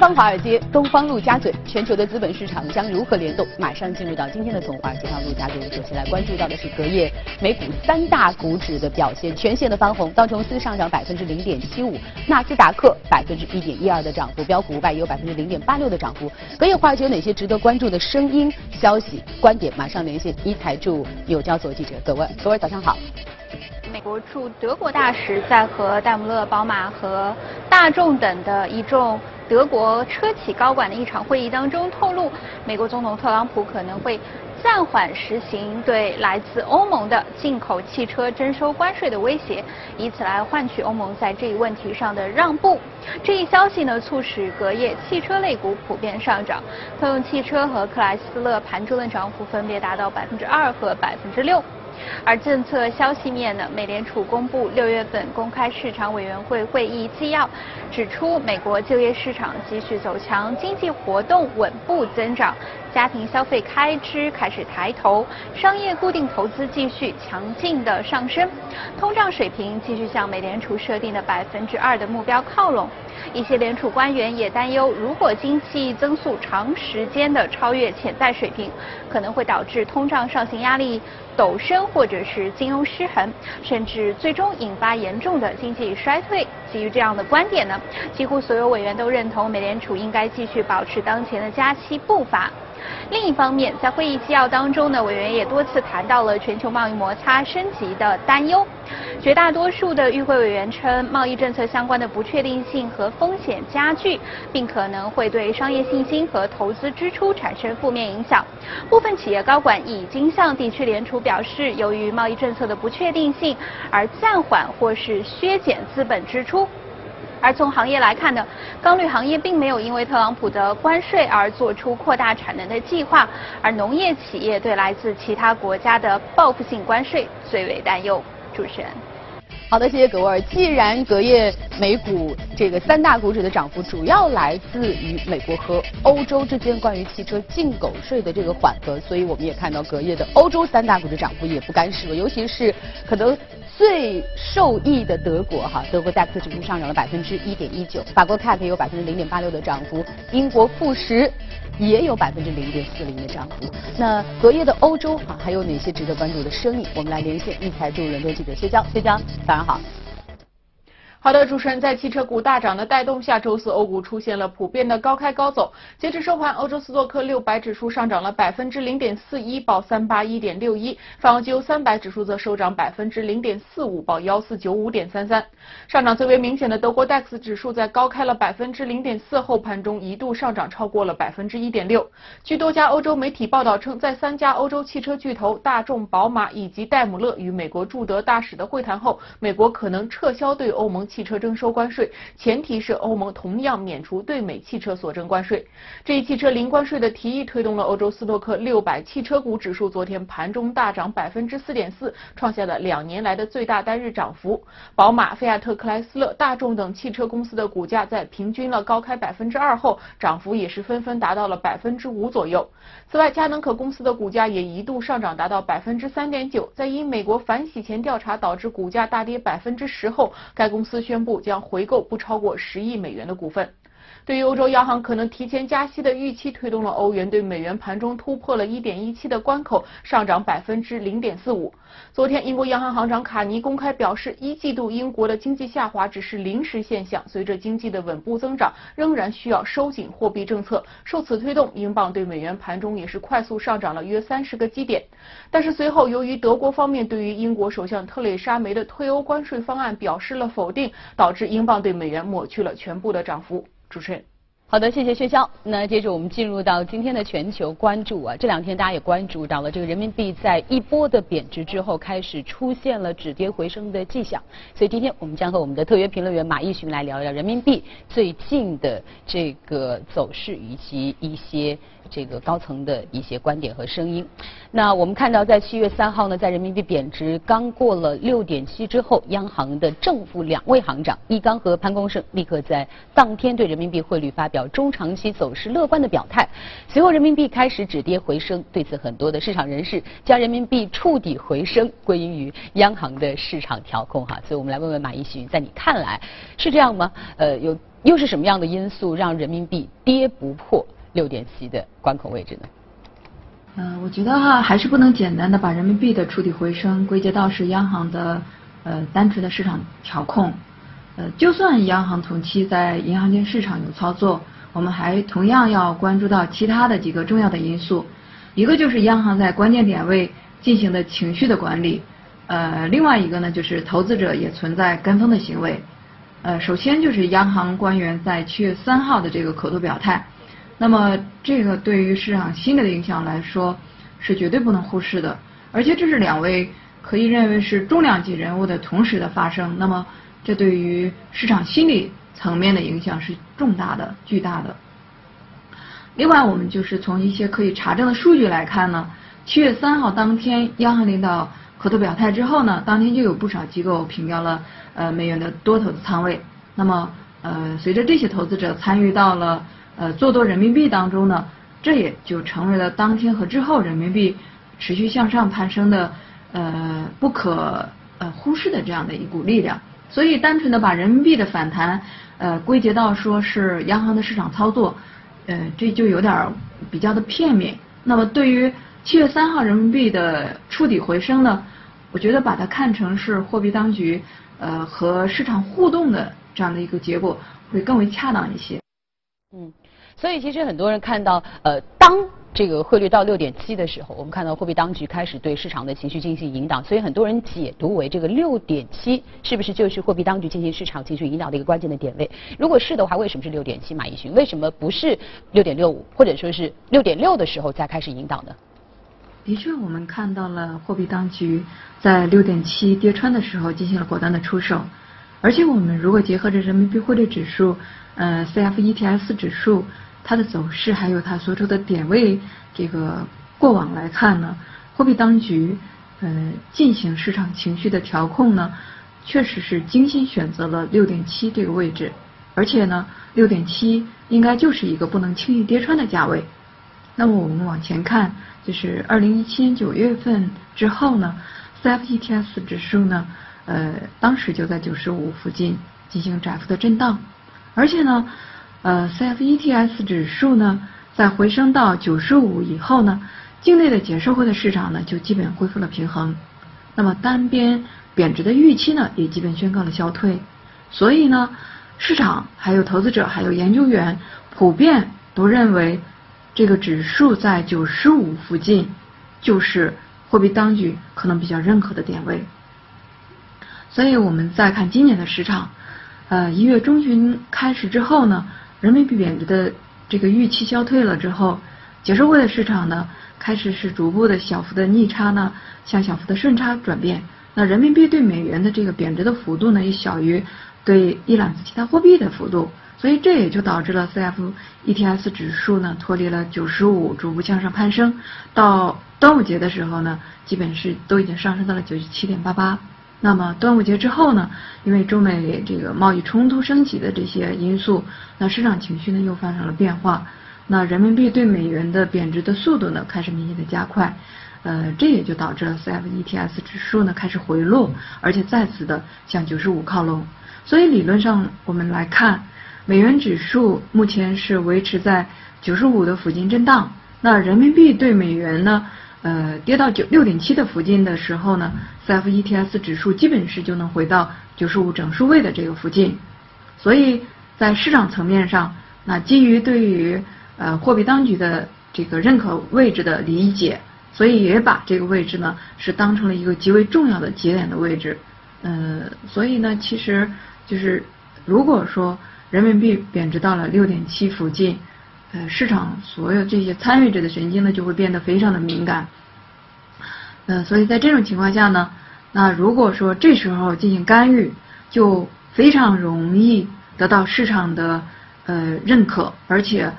方华尔街，东方陆家嘴，全球的资本市场将如何联动？马上进入到今天的从华尔街到陆家嘴，首先来关注到的是隔夜美股三大股指的表现，全线的翻红，道琼斯上涨百分之零点七五，纳斯达克百分之一点一二的涨幅，标普五百也有百分之零点八六的涨幅。隔夜华尔街有哪些值得关注的声音、消息、观点？马上连线一财驻纽交所记者葛文，各位早上好。美国驻德国大使在和戴姆勒、宝马和大众等的一众德国车企高管的一场会议当中透露，美国总统特朗普可能会暂缓实行对来自欧盟的进口汽车征收关税的威胁，以此来换取欧盟在这一问题上的让步。这一消息呢，促使隔夜汽车类股普遍上涨，通用汽车和克莱斯勒盘中的涨幅分别达到百分之二和百分之六。而政策消息面呢，美联储公布六月份公开市场委员会会议纪要，指出美国就业市场继续走强，经济活动稳步增长，家庭消费开支开始抬头，商业固定投资继续强劲的上升，通胀水平继续向美联储设定的百分之二的目标靠拢。一些联储官员也担忧，如果经济增速长时间的超越潜在水平，可能会导致通胀上行压力陡升，或者是金融失衡，甚至最终引发严重的经济衰退。基于这样的观点呢，几乎所有委员都认同美联储应该继续保持当前的加息步伐。另一方面，在会议纪要当中呢，委员也多次谈到了全球贸易摩擦升级的担忧。绝大多数的与会委员称，贸易政策相关的不确定性和风险加剧，并可能会对商业信心和投资支出产生负面影响。部分企业高管已经向地区联储表示，由于贸易政策的不确定性而暂缓或是削减资本支出。而从行业来看呢，钢铝行业并没有因为特朗普的关税而做出扩大产能的计划，而农业企业对来自其他国家的报复性关税最为担忧。主持人。好的，谢谢格尔。既然隔夜美股这个三大股指的涨幅主要来自于美国和欧洲之间关于汽车进口税的这个缓和，所以我们也看到隔夜的欧洲三大股指涨幅也不甘示弱，尤其是可能最受益的德国哈，德国 DAX 指数上涨了百分之一点一九，法国 CAC 有百分之零点八六的涨幅，英国富时。也有百分之零点四零的涨幅。那隔夜的欧洲啊还有哪些值得关注的生意？我们来连线一财驻伦敦记者薛江，薛江，早上好。好的，主持人，在汽车股大涨的带动下，周四欧股出现了普遍的高开高走。截至收盘，欧洲斯托克六百指数上涨了百分之零点四一，报三八一点六一；泛欧欧三百指数则收涨百分之零点四五，报幺四九五点三三。上涨最为明显的德国 DAX 指数在高开了百分之零点四后，盘中一度上涨超过了百分之一点六。据多家欧洲媒体报道称，在三家欧洲汽车巨头大众、宝马以及戴姆勒与美国驻德大使的会谈后，美国可能撤销对欧盟。汽车征收关税，前提是欧盟同样免除对美汽车所征关税。这一汽车零关税的提议推动了欧洲斯托克六百汽车股指数昨天盘中大涨百分之四点四，创下了两年来的最大单日涨幅。宝马、菲亚特、克莱斯勒、大众等汽车公司的股价在平均了高开百分之二后，涨幅也是纷纷达到了百分之五左右。此外，佳能可公司的股价也一度上涨达到百分之三点九，在因美国反洗钱调查导致股价大跌百分之十后，该公司。宣布将回购不超过十亿美元的股份。对于欧洲央行可能提前加息的预期，推动了欧元对美元盘中突破了1.17的关口，上涨百分之零点四五。昨天，英国央行行长卡尼公开表示，一季度英国的经济下滑只是临时现象，随着经济的稳步增长，仍然需要收紧货币政策。受此推动，英镑对美元盘中也是快速上涨了约三十个基点。但是随后，由于德国方面对于英国首相特蕾莎梅的退欧关税方案表示了否定，导致英镑对美元抹去了全部的涨幅。主持人，好的，谢谢薛潇。那接着我们进入到今天的全球关注啊，这两天大家也关注到了，这个人民币在一波的贬值之后，开始出现了止跌回升的迹象。所以今天我们将和我们的特约评论员马一寻来聊一聊人民币最近的这个走势以及一些。这个高层的一些观点和声音。那我们看到，在七月三号呢，在人民币贬值刚过了六点七之后，央行的正副两位行长易纲和潘功胜立刻在当天对人民币汇率发表中长期走势乐观的表态。随后，人民币开始止跌回升。对此，很多的市场人士将人民币触底回升归因于央行的市场调控。哈，所以我们来问问马一寻，在你看来是这样吗？呃，有。又是什么样的因素让人民币跌不破六点七的关口位置呢？呃，我觉得哈还是不能简单的把人民币的触底回升归结到是央行的呃单纯的市场调控。呃，就算央行同期在银行间市场有操作，我们还同样要关注到其他的几个重要的因素。一个就是央行在关键点位进行的情绪的管理，呃，另外一个呢就是投资者也存在跟风的行为。呃，首先就是央行官员在七月三号的这个口头表态，那么这个对于市场心理的影响来说是绝对不能忽视的，而且这是两位可以认为是重量级人物的同时的发生，那么这对于市场心理层面的影响是重大的、巨大的。另外，我们就是从一些可以查证的数据来看呢，七月三号当天央行领导口头表态之后呢，当天就有不少机构评标了。呃，美元的多头的仓位，那么呃，随着这些投资者参与到了呃做多人民币当中呢，这也就成为了当天和之后人民币持续向上攀升的呃不可呃忽视的这样的一股力量。所以，单纯的把人民币的反弹呃归结到说是央行的市场操作，呃，这就有点比较的片面。那么，对于七月三号人民币的触底回升呢，我觉得把它看成是货币当局。呃，和市场互动的这样的一个结果会更为恰当一些。嗯，所以其实很多人看到，呃，当这个汇率到六点七的时候，我们看到货币当局开始对市场的情绪进行引导，所以很多人解读为这个六点七是不是就是货币当局进行市场情绪引导的一个关键的点位？如果是的话，为什么是六点七？马一勋，为什么不是六点六五，或者说是六点六的时候再开始引导呢？的确，我们看到了货币当局在六点七跌穿的时候进行了果断的出手，而且我们如果结合着人民币汇率指数，呃，CFETS 指数它的走势还有它所处的点位这个过往来看呢，货币当局呃进行市场情绪的调控呢，确实是精心选择了六点七这个位置，而且呢，六点七应该就是一个不能轻易跌穿的价位。那么我们往前看。就是二零一七年九月份之后呢，CFETS 指数呢，呃，当时就在九十五附近进行窄幅的震荡，而且呢，呃，CFETS 指数呢，在回升到九十五以后呢，境内的结售汇的市场呢，就基本恢复了平衡，那么单边贬值的预期呢，也基本宣告了消退，所以呢，市场还有投资者还有研究员普遍都认为。这个指数在九十五附近，就是货币当局可能比较认可的点位。所以我们再看今年的市场，呃，一月中旬开始之后呢，人民币贬值的这个预期消退了之后，结售汇的市场呢，开始是逐步的小幅的逆差呢，向小幅的顺差转变。那人民币对美元的这个贬值的幅度呢，也小于对一揽子其他货币的幅度。所以这也就导致了 CFETS 指数呢脱离了九十五，逐步向上攀升。到端午节的时候呢，基本是都已经上升到了九十七点八八。那么端午节之后呢，因为中美这个贸易冲突升级的这些因素，那市场情绪呢又发生了变化。那人民币对美元的贬值的速度呢开始明显的加快。呃，这也就导致了 CFETS 指数呢开始回落，而且再次的向九十五靠拢。所以理论上我们来看。美元指数目前是维持在九十五的附近震荡，那人民币对美元呢，呃，跌到九六点七的附近的时候呢，CFETS 指数基本是就能回到九十五整数位的这个附近，所以在市场层面上，那基于对于呃货币当局的这个认可位置的理解，所以也把这个位置呢是当成了一个极为重要的节点的位置，呃，所以呢，其实就是如果说。人民币贬值到了六点七附近，呃，市场所有这些参与者的神经呢就会变得非常的敏感，呃，所以在这种情况下呢，那如果说这时候进行干预，就非常容易得到市场的呃认可，而且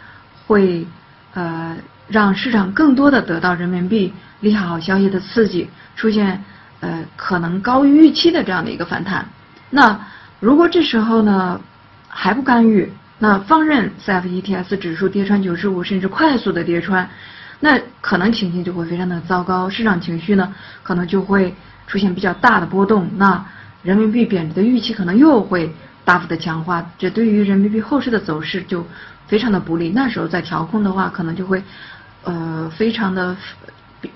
会呃让市场更多的得到人民币利好消息的刺激，出现呃可能高于预期的这样的一个反弹。那如果这时候呢？还不干预，那放任 CFETS 指数跌穿九十五，甚至快速的跌穿，那可能情形就会非常的糟糕，市场情绪呢可能就会出现比较大的波动，那人民币贬值的预期可能又会大幅的强化，这对于人民币后市的走势就非常的不利。那时候在调控的话，可能就会呃非常的，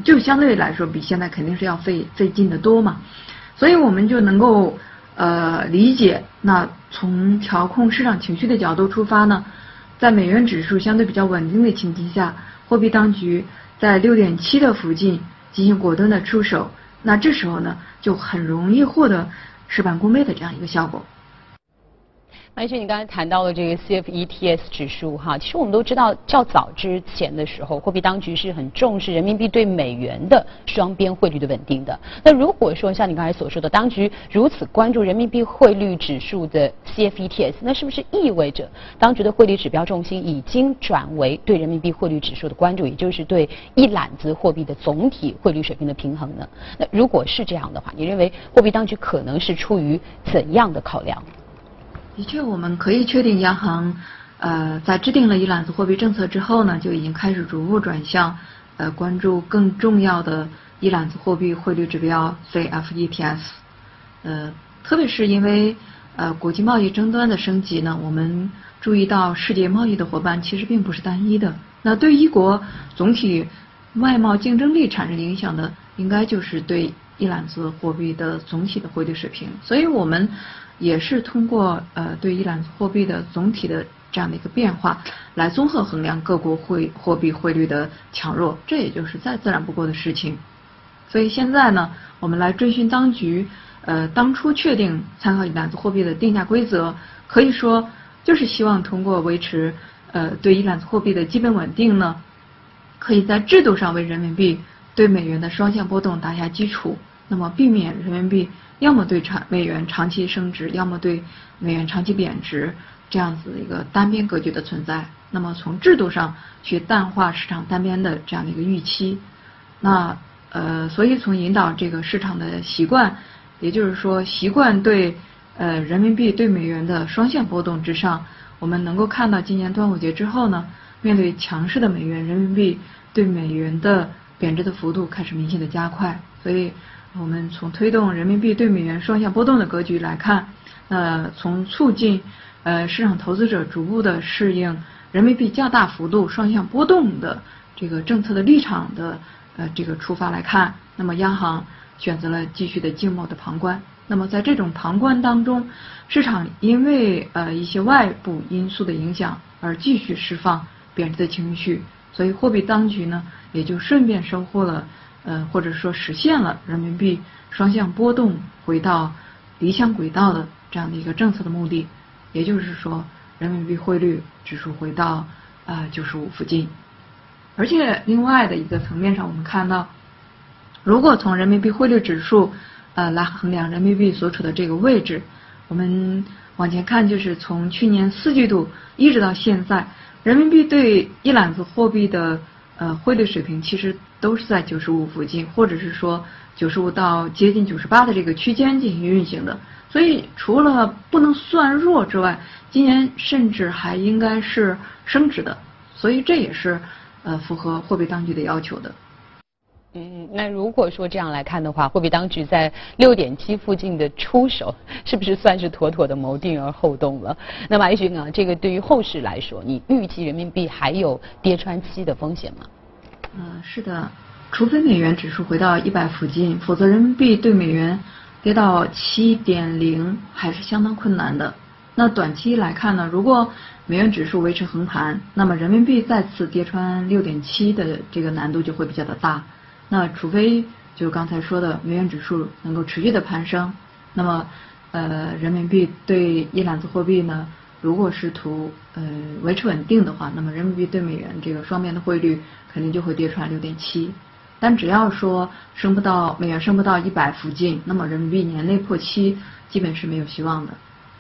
就相对来说比现在肯定是要费费劲的多嘛。所以我们就能够呃理解，那从调控市场情绪的角度出发呢，在美元指数相对比较稳定的前提下，货币当局在六点七的附近进行果断的出手，那这时候呢就很容易获得事半功倍的这样一个效果。而且你刚才谈到了这个 CFETS 指数哈，其实我们都知道，较早之前的时候，货币当局是很重视人民币对美元的双边汇率的稳定的。那如果说像你刚才所说的，当局如此关注人民币汇率指数的 CFETS，那是不是意味着当局的汇率指标重心已经转为对人民币汇率指数的关注，也就是对一揽子货币的总体汇率水平的平衡呢？那如果是这样的话，你认为货币当局可能是出于怎样的考量？的确，我们可以确定，央行呃在制定了一揽子货币政策之后呢，就已经开始逐步转向呃关注更重要的一揽子货币汇率指标 CFETS。呃，特别是因为呃国际贸易争端的升级呢，我们注意到世界贸易的伙伴其实并不是单一的。那对一国总体外贸竞争力产生影响的，应该就是对一揽子货币的总体的汇率水平。所以我们。也是通过呃对一揽子货币的总体的这样的一个变化，来综合衡量各国汇货币汇率的强弱，这也就是再自然不过的事情。所以现在呢，我们来追寻当局呃当初确定参考一揽子货币的定价规则，可以说就是希望通过维持呃对一揽子货币的基本稳定呢，可以在制度上为人民币对美元的双向波动打下基础，那么避免人民币。要么对长美元长期升值，要么对美元长期贬值，这样子的一个单边格局的存在。那么从制度上去淡化市场单边的这样的一个预期。那呃，所以从引导这个市场的习惯，也就是说习惯对呃人民币对美元的双向波动之上，我们能够看到今年端午节之后呢，面对强势的美元，人民币对美元的贬值的幅度开始明显的加快，所以。我们从推动人民币对美元双向波动的格局来看，呃，从促进呃市场投资者逐步的适应人民币较大幅度双向波动的这个政策的立场的呃这个出发来看，那么央行选择了继续的静默的旁观。那么在这种旁观当中，市场因为呃一些外部因素的影响而继续释放贬值的情绪，所以货币当局呢也就顺便收获了。呃，或者说实现了人民币双向波动回到理想轨道的这样的一个政策的目的，也就是说，人民币汇率指数回到啊九十五附近。而且另外的一个层面上，我们看到，如果从人民币汇率指数呃来衡量人民币所处的这个位置，我们往前看，就是从去年四季度一直到现在，人民币对一揽子货币的。呃，汇率水平其实都是在九十五附近，或者是说九十五到接近九十八的这个区间进行运行的。所以除了不能算弱之外，今年甚至还应该是升值的。所以这也是呃符合货币当局的要求的。嗯，那如果说这样来看的话，货币当局在六点七附近的出手，是不是算是妥妥的谋定而后动了？那么，艾勋啊，这个对于后市来说，你预计人民币还有跌穿七的风险吗？嗯，是的，除非美元指数回到一百附近，否则人民币对美元跌到七点零还是相当困难的。那短期来看呢，如果美元指数维持横盘，那么人民币再次跌穿六点七的这个难度就会比较的大。那除非就刚才说的美元指数能够持续的攀升，那么呃人民币对一揽子货币呢，如果是图呃维持稳定的话，那么人民币对美元这个双边的汇率肯定就会跌穿六点七。但只要说升不到美元升不到一百附近，那么人民币年内破七基本是没有希望的。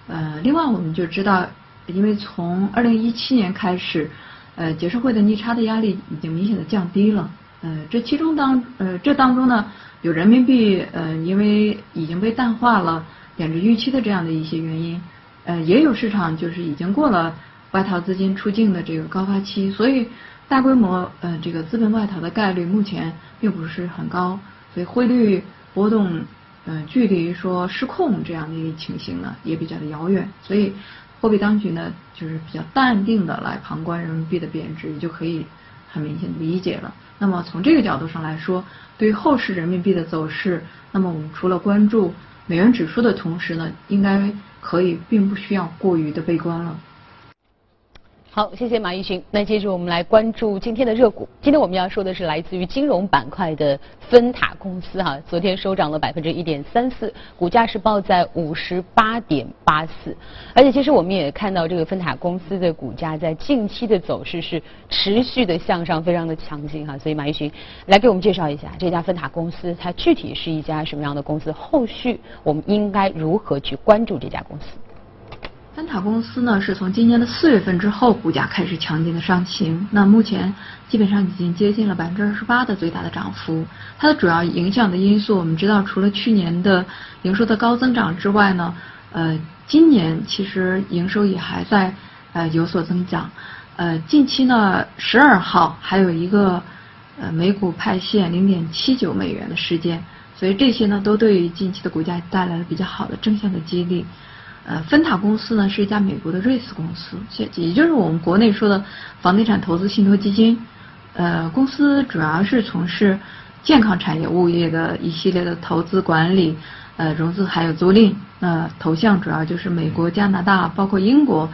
呃，另外我们就知道，因为从二零一七年开始，呃结社会的逆差的压力已经明显的降低了。呃，这其中当呃这当中呢，有人民币呃因为已经被淡化了贬值预期的这样的一些原因，呃也有市场就是已经过了外逃资金出境的这个高发期，所以大规模呃这个资本外逃的概率目前并不是很高，所以汇率波动嗯，距离说失控这样的一个情形呢，也比较的遥远，所以货币当局呢，就是比较淡定的来旁观人民币的贬值，也就可以很明显理解了。那么从这个角度上来说，对于后市人民币的走势，那么我们除了关注美元指数的同时呢，应该可以并不需要过于的悲观了。好，谢谢马一群。那接着我们来关注今天的热股。今天我们要说的是来自于金融板块的分塔公司哈，昨天收涨了百分之一点三四，股价是报在五十八点八四。而且其实我们也看到这个分塔公司的股价在近期的走势是持续的向上，非常的强劲哈。所以马一群来给我们介绍一下这家分塔公司，它具体是一家什么样的公司？后续我们应该如何去关注这家公司？分塔公司呢，是从今年的四月份之后，股价开始强劲的上行。那目前基本上已经接近了百分之二十八的最大的涨幅。它的主要影响的因素，我们知道，除了去年的营收的高增长之外呢，呃，今年其实营收也还在呃有所增长。呃，近期呢，十二号还有一个呃每股派现零点七九美元的事件，所以这些呢，都对于近期的股价带来了比较好的正向的激励。呃，芬塔公司呢是一家美国的瑞士公司，也也就是我们国内说的房地产投资信托基金。呃，公司主要是从事健康产业物业的一系列的投资管理、呃融资还有租赁。那投向主要就是美国、加拿大，包括英国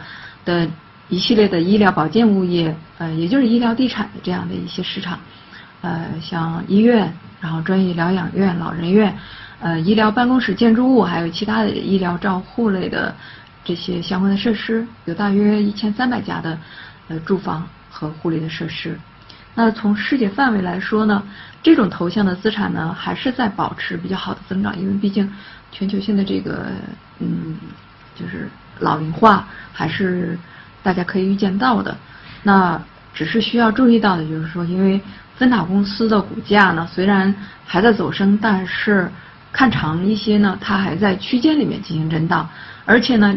的一系列的医疗保健物业，呃，也就是医疗地产的这样的一些市场。呃，像医院，然后专业疗养院、老人院。呃，医疗办公室建筑物，还有其他的医疗照护类的这些相关的设施，有大约一千三百家的呃住房和护理的设施。那从世界范围来说呢，这种投向的资产呢，还是在保持比较好的增长，因为毕竟全球性的这个嗯，就是老龄化还是大家可以预见到的。那只是需要注意到的就是说，因为分塔公司的股价呢，虽然还在走升，但是看长一些呢，它还在区间里面进行震荡，而且呢，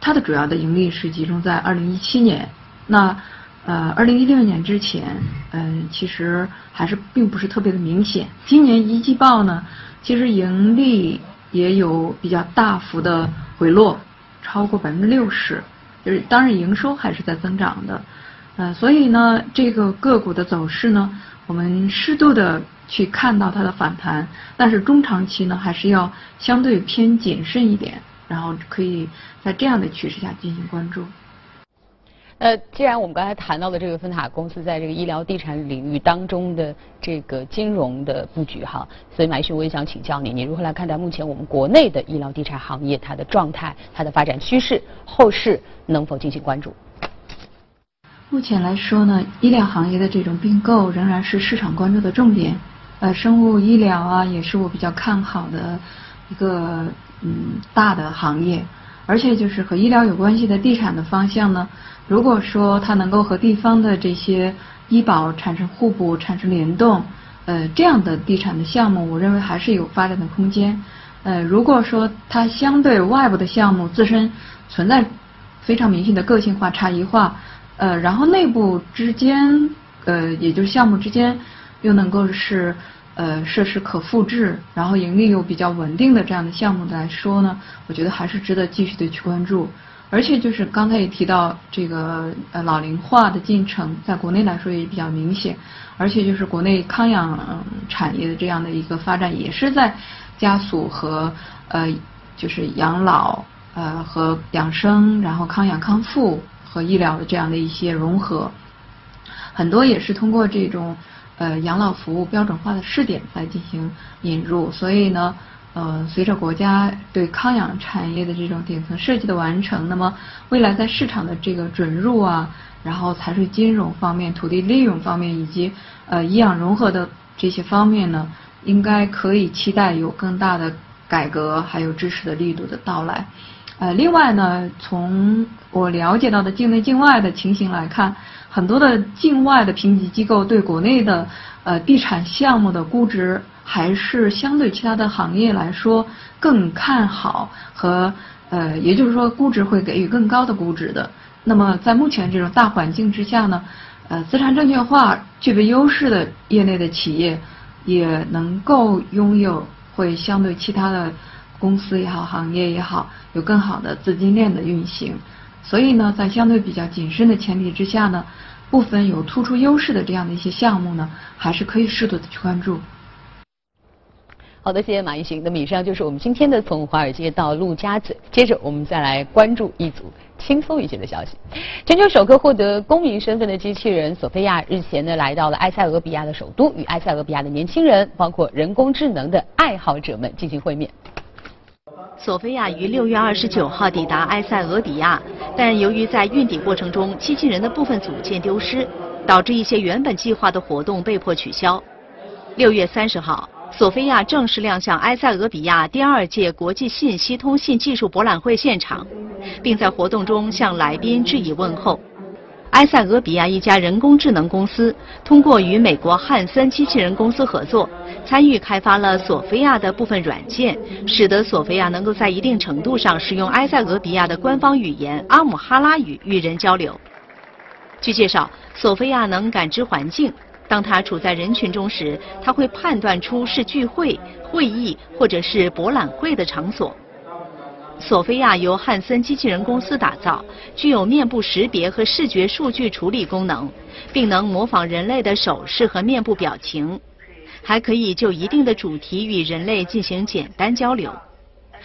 它的主要的盈利是集中在二零一七年，那呃二零一六年之前，嗯其实还是并不是特别的明显。今年一季报呢，其实盈利也有比较大幅的回落，超过百分之六十，就是当然营收还是在增长的，呃所以呢这个个股的走势呢，我们适度的。去看到它的反弹，但是中长期呢，还是要相对偏谨慎一点，然后可以在这样的趋势下进行关注。呃，既然我们刚才谈到了这个分塔公司在这个医疗地产领域当中的这个金融的布局哈，所以马旭我也想请教你，你如何来看待目前我们国内的医疗地产行业它的状态、它的发展趋势，后市能否进行关注？目前来说呢，医疗行业的这种并购仍然是市场关注的重点。呃，生物医疗啊，也是我比较看好的一个嗯大的行业，而且就是和医疗有关系的地产的方向呢，如果说它能够和地方的这些医保产生互补、产生联动，呃，这样的地产的项目，我认为还是有发展的空间。呃，如果说它相对外部的项目自身存在非常明显的个性化差异化，呃，然后内部之间，呃，也就是项目之间又能够是。呃，设施可复制，然后盈利又比较稳定的这样的项目来说呢，我觉得还是值得继续的去关注。而且就是刚才也提到这个呃老龄化的进程，在国内来说也比较明显。而且就是国内康养产业的这样的一个发展，也是在加速和呃就是养老呃和养生，然后康养康复和医疗的这样的一些融合，很多也是通过这种。呃，养老服务标准化的试点来进行引入，所以呢，呃，随着国家对康养产业的这种顶层设计的完成，那么未来在市场的这个准入啊，然后财税金融方面、土地利用方面以及呃医养融合的这些方面呢，应该可以期待有更大的改革还有支持的力度的到来。呃，另外呢，从我了解到的境内境外的情形来看。很多的境外的评级机构对国内的呃地产项目的估值还是相对其他的行业来说更看好和呃也就是说估值会给予更高的估值的。那么在目前这种大环境之下呢，呃资产证券化具备优势的业内的企业也能够拥有会相对其他的公司也好、行业也好，有更好的资金链的运行。所以呢，在相对比较谨慎的前提之下呢，部分有突出优势的这样的一些项目呢，还是可以适度的去关注。好的，谢谢马一行。那么以上就是我们今天的从华尔街到陆家嘴。接着我们再来关注一组轻松一些的消息。全球首个获得公民身份的机器人索菲亚日前呢来到了埃塞俄比亚的首都，与埃塞俄比亚的年轻人，包括人工智能的爱好者们进行会面。索菲亚于六月二十九号抵达埃塞俄比亚，但由于在运抵过程中机器人的部分组件丢失，导致一些原本计划的活动被迫取消。六月三十号。索菲亚正式亮相埃塞俄比亚第二届国际信息通信技术博览会现场，并在活动中向来宾致以问候。埃塞俄比亚一家人工智能公司通过与美国汉森机器人公司合作，参与开发了索菲亚的部分软件，使得索菲亚能够在一定程度上使用埃塞俄比亚的官方语言阿姆哈拉语与人交流。据介绍，索菲亚能感知环境。当他处在人群中时，他会判断出是聚会、会议或者是博览会的场所。索菲亚由汉森机器人公司打造，具有面部识别和视觉数据处理功能，并能模仿人类的手势和面部表情，还可以就一定的主题与人类进行简单交流。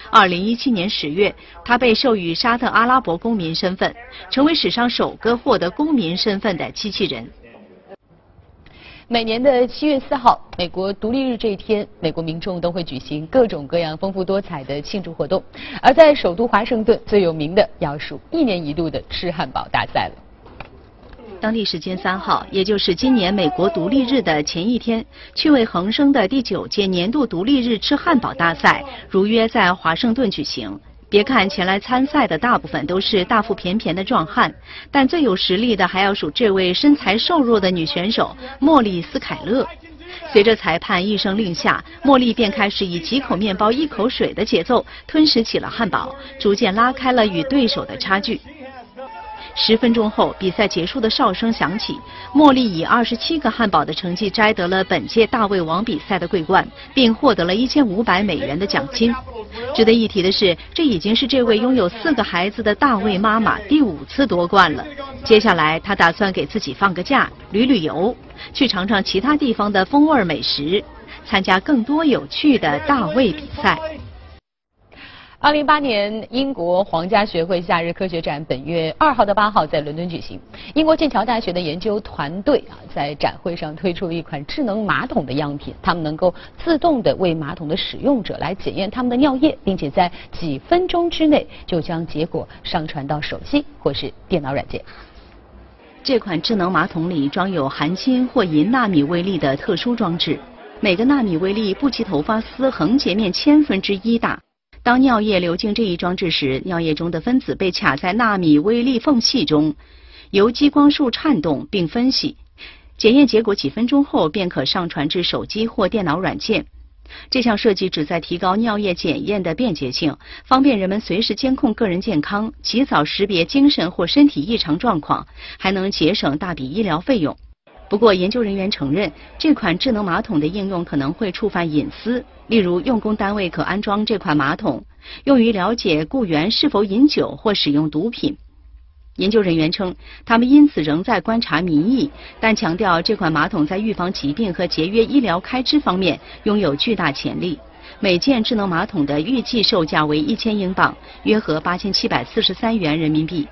二零一七年十月，他被授予沙特阿拉伯公民身份，成为史上首个获得公民身份的机器人。每年的七月四号，美国独立日这一天，美国民众都会举行各种各样丰富多彩的庆祝活动。而在首都华盛顿，最有名的要数一年一度的吃汉堡大赛了。当地时间三号，也就是今年美国独立日的前一天，趣味横生的第九届年度独立日吃汉堡大赛如约在华盛顿举行。别看前来参赛的大部分都是大腹便便的壮汉，但最有实力的还要数这位身材瘦弱的女选手莫莉斯凯勒。随着裁判一声令下，莫莉便开始以几口面包一口水的节奏吞食起了汉堡，逐渐拉开了与对手的差距。十分钟后，比赛结束的哨声响起，茉莉以二十七个汉堡的成绩摘得了本届大胃王比赛的桂冠，并获得了一千五百美元的奖金。值得一提的是，这已经是这位拥有四个孩子的大胃妈妈第五次夺冠了。接下来，她打算给自己放个假，旅旅游，去尝尝其他地方的风味美食，参加更多有趣的大胃比赛。二零一八年英国皇家学会夏日科学展本月二号到八号在伦敦举行。英国剑桥大学的研究团队啊，在展会上推出了一款智能马桶的样品，他们能够自动的为马桶的使用者来检验他们的尿液，并且在几分钟之内就将结果上传到手机或是电脑软件。这款智能马桶里装有含金或银纳米微粒的特殊装置，每个纳米微粒不及头发丝横截面千分之一大。当尿液流进这一装置时，尿液中的分子被卡在纳米微粒缝隙中，由激光束颤动并分析。检验结果几分钟后便可上传至手机或电脑软件。这项设计旨在提高尿液检验的便捷性，方便人们随时监控个人健康，及早识别精神或身体异常状况，还能节省大笔医疗费用。不过，研究人员承认，这款智能马桶的应用可能会触犯隐私。例如，用工单位可安装这款马桶，用于了解雇员是否饮酒或使用毒品。研究人员称，他们因此仍在观察民意，但强调这款马桶在预防疾病和节约医疗开支方面拥有巨大潜力。每件智能马桶的预计售价为一千英镑，约合八千七百四十三元人民币。